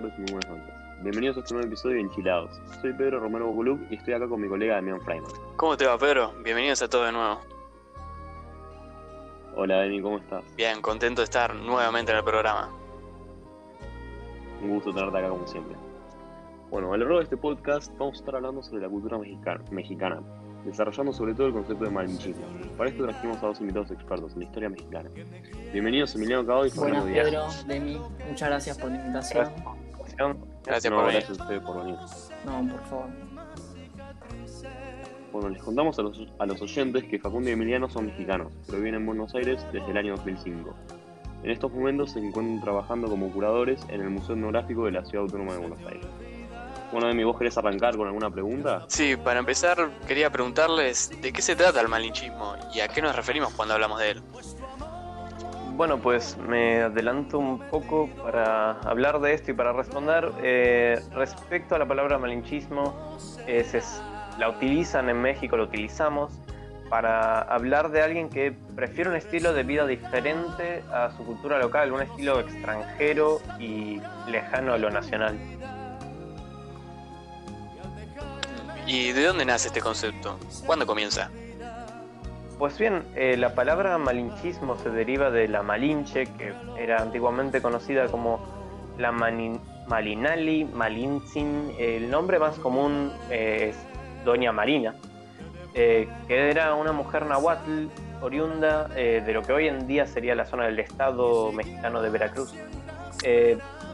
muy buenas tardes y muy buenas noches. Bienvenidos a este nuevo episodio de Enchilados. Soy Pedro Romero Boculuk y estoy acá con mi colega Damián Freiman. ¿Cómo te va, Pedro? Bienvenidos a todo de nuevo. Hola, Dani, ¿cómo estás? Bien, contento de estar nuevamente en el programa. Un gusto tenerte acá como siempre. Bueno, a lo largo de este podcast vamos a estar hablando sobre la cultura mexicana, mexicana desarrollando sobre todo el concepto de malinchismo. Para esto trajimos a dos invitados expertos en la historia mexicana. Bienvenidos Emiliano Cabo y Fernando Buenas, Díaz. Pedro, Demi, muchas gracias por la invitación. Gracias No, por venir. gracias a ustedes por venir. No, por favor. Bueno, les contamos a los, a los oyentes que Facundo y Emiliano son mexicanos, pero viven en Buenos Aires desde el año 2005. En estos momentos se encuentran trabajando como curadores en el Museo Etnográfico de la Ciudad Autónoma de Buenos Aires. Bueno, Demi, ¿vos querés arrancar con alguna pregunta? Sí, para empezar quería preguntarles de qué se trata el malinchismo y a qué nos referimos cuando hablamos de él. Bueno, pues me adelanto un poco para hablar de esto y para responder. Eh, respecto a la palabra malinchismo, es- la utilizan en México, la utilizamos para hablar de alguien que prefiere un estilo de vida diferente a su cultura local, un estilo extranjero y lejano a lo nacional. ¿Y de dónde nace este concepto? ¿Cuándo comienza? Pues bien, eh, la palabra malinchismo se deriva de la Malinche, que era antiguamente conocida como la Malinali, Malintzin. El nombre más común eh, es Doña Marina, eh, que era una mujer nahuatl oriunda de lo que hoy en día sería la zona del estado mexicano de Veracruz.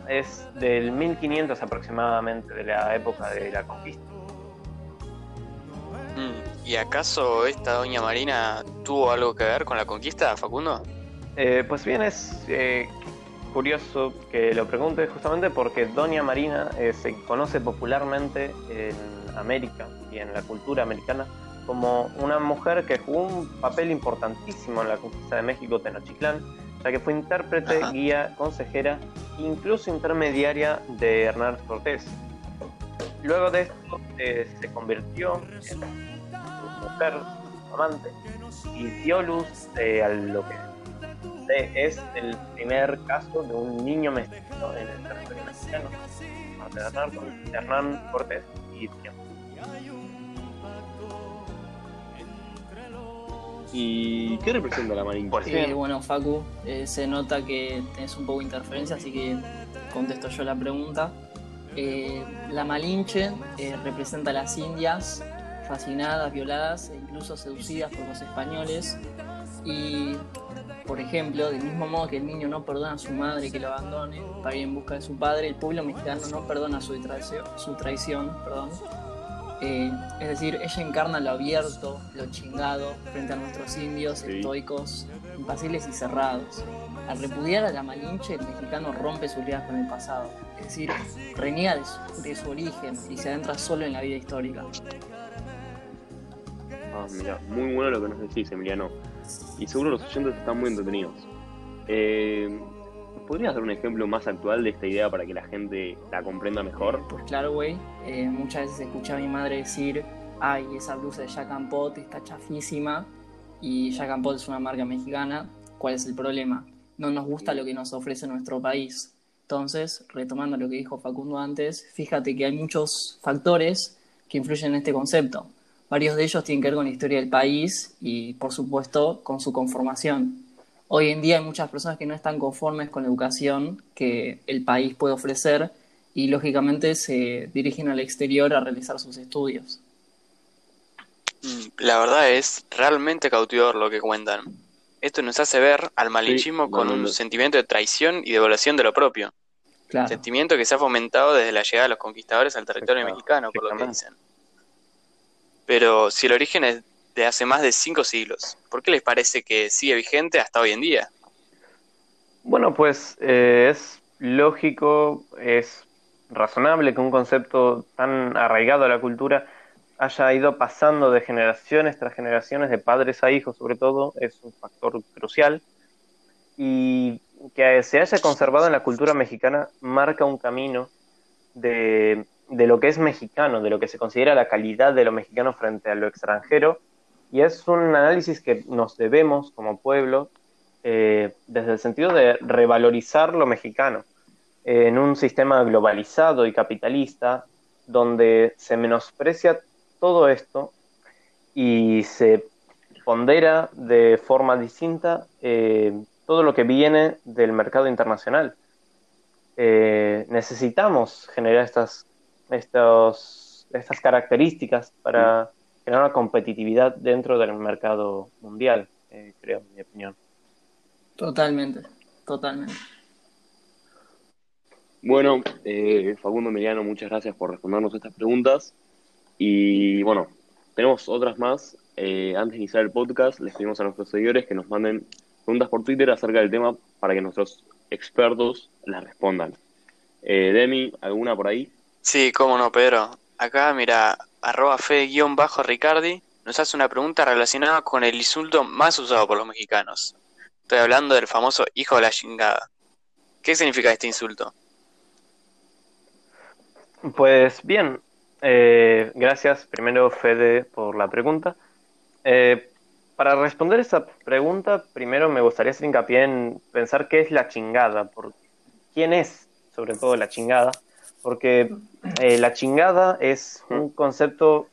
Es del 1500 aproximadamente, de la época de la conquista. Mm, ¿Y acaso esta doña Marina tuvo algo que ver con la conquista, Facundo? Eh, pues bien, es eh, curioso que lo pregunte justamente porque Doña Marina eh, se conoce popularmente en América y en la cultura americana como una mujer que jugó un papel importantísimo en la conquista de México Tenochtitlán, ya que fue intérprete, Ajá. guía, consejera, incluso intermediaria de Hernán Cortés. Luego de esto eh, se convirtió en mujer, su amante, y dio luz eh, a lo que es el primer caso de un niño mestizo en el territorio mexicano, Hernán, Hernán Cortés y. ¿Y qué representa la Malinche? Pues Eh, bueno, Facu, eh, se nota que tenés un poco de interferencia, así que contesto yo la pregunta. Eh, la Malinche eh, representa a las indias fascinadas, violadas e incluso seducidas por los españoles. Y, por ejemplo, del mismo modo que el niño no perdona a su madre que lo abandone para ir en busca de su padre, el pueblo mexicano no perdona su traición, su traición perdón, Eh, es decir, ella encarna lo abierto, lo chingado, frente a nuestros indios Sí. estoicos, impasibles y cerrados. Al repudiar a la Malinche, el mexicano rompe sus ligas con el pasado, es decir, reniega de su, de su origen y se adentra solo en la vida histórica. Ah, mira, muy bueno lo que nos decís, Emiliano. Y seguro los oyentes están muy entretenidos. Eh, ¿Podrías dar un ejemplo más actual de esta idea para que la gente la comprenda mejor? Pues claro, güey, eh, muchas veces escuché a mi madre decir, ay, esa blusa de Jack and Pot está chafísima y Jack and Pot es una marca mexicana. ¿Cuál es el problema? No nos gusta lo que nos ofrece nuestro país. Entonces, retomando lo que dijo Facundo antes, fíjate que hay muchos factores que influyen en este concepto. Varios de ellos tienen que ver con la historia del país y, por supuesto, con su conformación. Hoy en día hay muchas personas que no están conformes con la educación que el país puede ofrecer y lógicamente se dirigen al exterior a realizar sus estudios. Mm, La verdad es realmente cautivador lo que cuentan. Esto nos hace ver al malinchismo Sí, con no, no, un sentimiento de traición y de evaluación de lo propio. Claro. Sentimiento que se ha fomentado desde la llegada de los conquistadores al territorio mexicano, por lo que dicen. Pero si el origen es de hace más de cinco siglos, ¿por qué les parece que sigue vigente hasta hoy en día? Bueno, pues eh, es lógico, es razonable que un concepto tan arraigado a la cultura haya ido pasando de generaciones tras generaciones, de padres a hijos sobre todo, es un factor crucial. Y que se haya conservado en la cultura mexicana marca un camino de, de lo que es mexicano, de lo que se considera la calidad de lo mexicano frente a lo extranjero. Y es un análisis que nos debemos como pueblo eh, desde el sentido de revalorizar lo mexicano. en un sistema globalizado y capitalista donde se menosprecia todo esto y se pondera de forma distinta eh, todo lo que viene del mercado internacional. Eh, necesitamos generar estas, estos, estas características para generar una competitividad dentro del mercado mundial, eh, creo, en mi opinión. Totalmente, totalmente. Bueno, eh, Facundo Emiliano, muchas gracias por respondernos estas preguntas. Y bueno, tenemos otras más. Eh, antes de iniciar el podcast, les pedimos a nuestros seguidores que nos manden preguntas por Twitter acerca del tema para que nuestros expertos las respondan. Eh, Demi, ¿alguna por ahí? Sí, cómo no, Pedro. Acá, mira, arroba fe-ricardi nos hace una pregunta relacionada con el insulto más usado por los mexicanos. Estoy hablando del famoso hijo de la chingada. ¿Qué significa este insulto? Pues bien, eh, gracias primero Fede por la pregunta. Eh, para responder esa pregunta, primero me gustaría hacer hincapié en pensar qué es la chingada, por quién es sobre todo la chingada, porque eh, la chingada es un concepto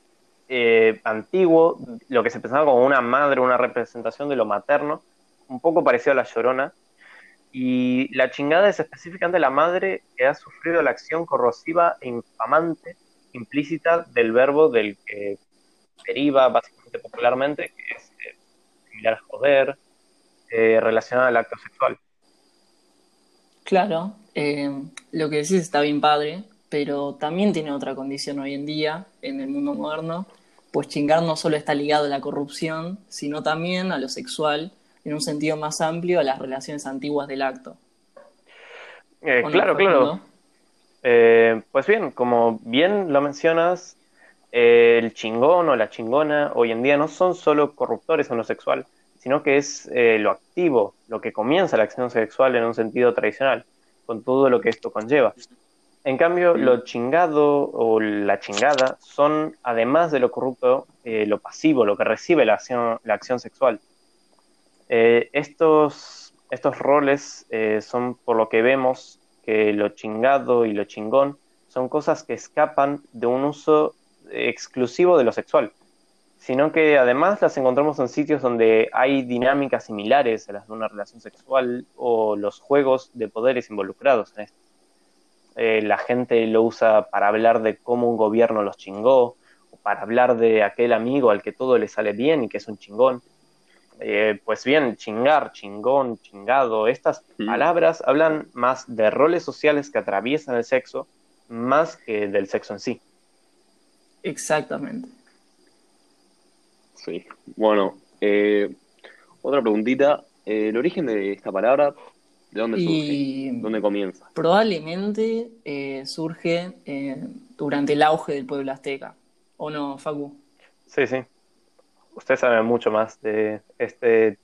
antiguo, lo que se pensaba como una madre, una representación de lo materno, un poco parecido a la llorona, y la chingada es específicamente la madre que ha sufrido la acción corrosiva e infamante implícita del verbo del que deriva básicamente popularmente, que es eh, similar a joder, eh, relacionado al acto sexual. Claro, eh, lo que decís está bien padre, pero también tiene otra condición hoy en día, en el mundo moderno, pues chingar no solo está ligado a la corrupción, sino también a lo sexual en un sentido más amplio a las relaciones antiguas del acto. Eh, claro, claro. Eh, pues bien, como bien lo mencionas, el chingón o la chingona hoy en día no son solo corruptores en lo sexual, sino que es lo activo, lo que comienza la acción sexual en un sentido tradicional, con todo lo que esto conlleva. En cambio, lo chingado o la chingada son, además de lo corrupto, lo pasivo, lo que recibe la acción, la acción sexual. Eh, estos, estos roles eh, son por lo que vemos que lo chingado y lo chingón son cosas que escapan de un uso exclusivo de lo sexual, sino que además las encontramos en sitios donde hay dinámicas similares a las de una relación sexual o los juegos de poderes involucrados en esto. Eh, la gente lo usa para hablar de cómo un gobierno los chingó, o para hablar de aquel amigo al que todo le sale bien y que es un chingón. Eh, pues bien, chingar, chingón, chingado, estas palabras hablan más de roles sociales que atraviesan el sexo más que del sexo en sí. Exactamente. Sí. Bueno, eh, otra preguntita. Eh, ¿El origen de esta palabra, de dónde surge? ¿Dónde comienza? Probablemente surge durante el auge del pueblo azteca. ¿O no, Facu? Sí, sí usted sabe mucho más de este,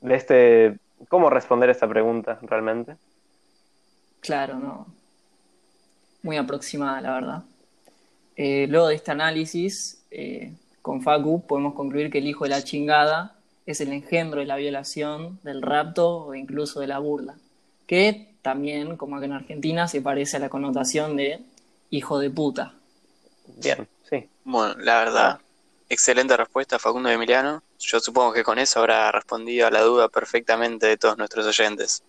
de este, cómo responder esta pregunta realmente. Claro, no. Muy aproximada, la verdad. Eh, luego de este análisis, eh, con Facu podemos concluir que el hijo de la chingada es el engendro de la violación, del rapto o incluso de la burla, que también, como acá en Argentina, se parece a la connotación de hijo de puta. Bien, sí. Bueno, la verdad, Excelente respuesta, Facundo Emiliano. Yo supongo que con eso habrá respondido a la duda perfectamente de todos nuestros oyentes.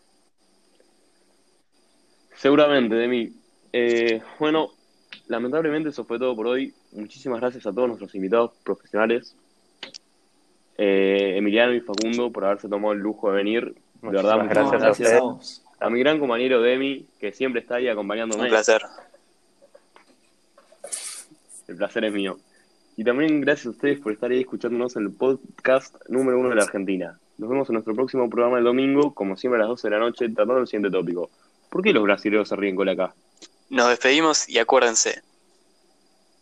Seguramente, Demi. Eh, bueno, lamentablemente eso fue todo por hoy. Muchísimas gracias a todos nuestros invitados profesionales. Eh, Emiliano y Facundo por haberse tomado el lujo de venir. De verdad, muchas gracias, a ustedes. A, mi gran compañero Demi, que siempre está ahí acompañándome. Un placer. El placer es mío. Y también gracias a ustedes por estar ahí escuchándonos en el podcast número uno de la Argentina. Nos vemos en nuestro próximo programa el domingo, como siempre a las 12 de la noche, tratando el siguiente tópico. ¿Por qué los brasileños se ríen con la acá? Nos despedimos y acuérdense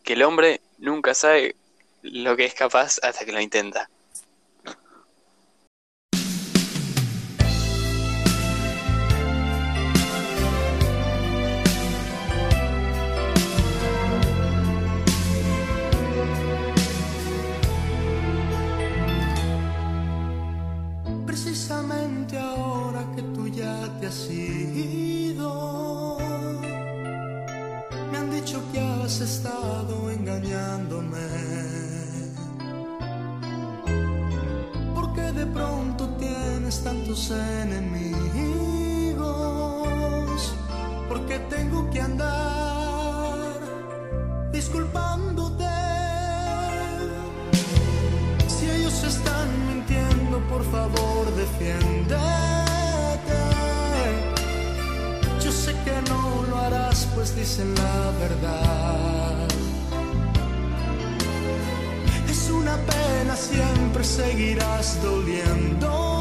que el hombre nunca sabe lo que es capaz hasta que lo intenta. ahora que tú ya te has ido. Has estado engañándome. Porque de pronto tienes tantos enemigos. Porque tengo que andar disculpándote. Si ellos están mintiendo, por favor, defiéndete. Dicen la verdad. Es una pena, siempre seguirás doliendo.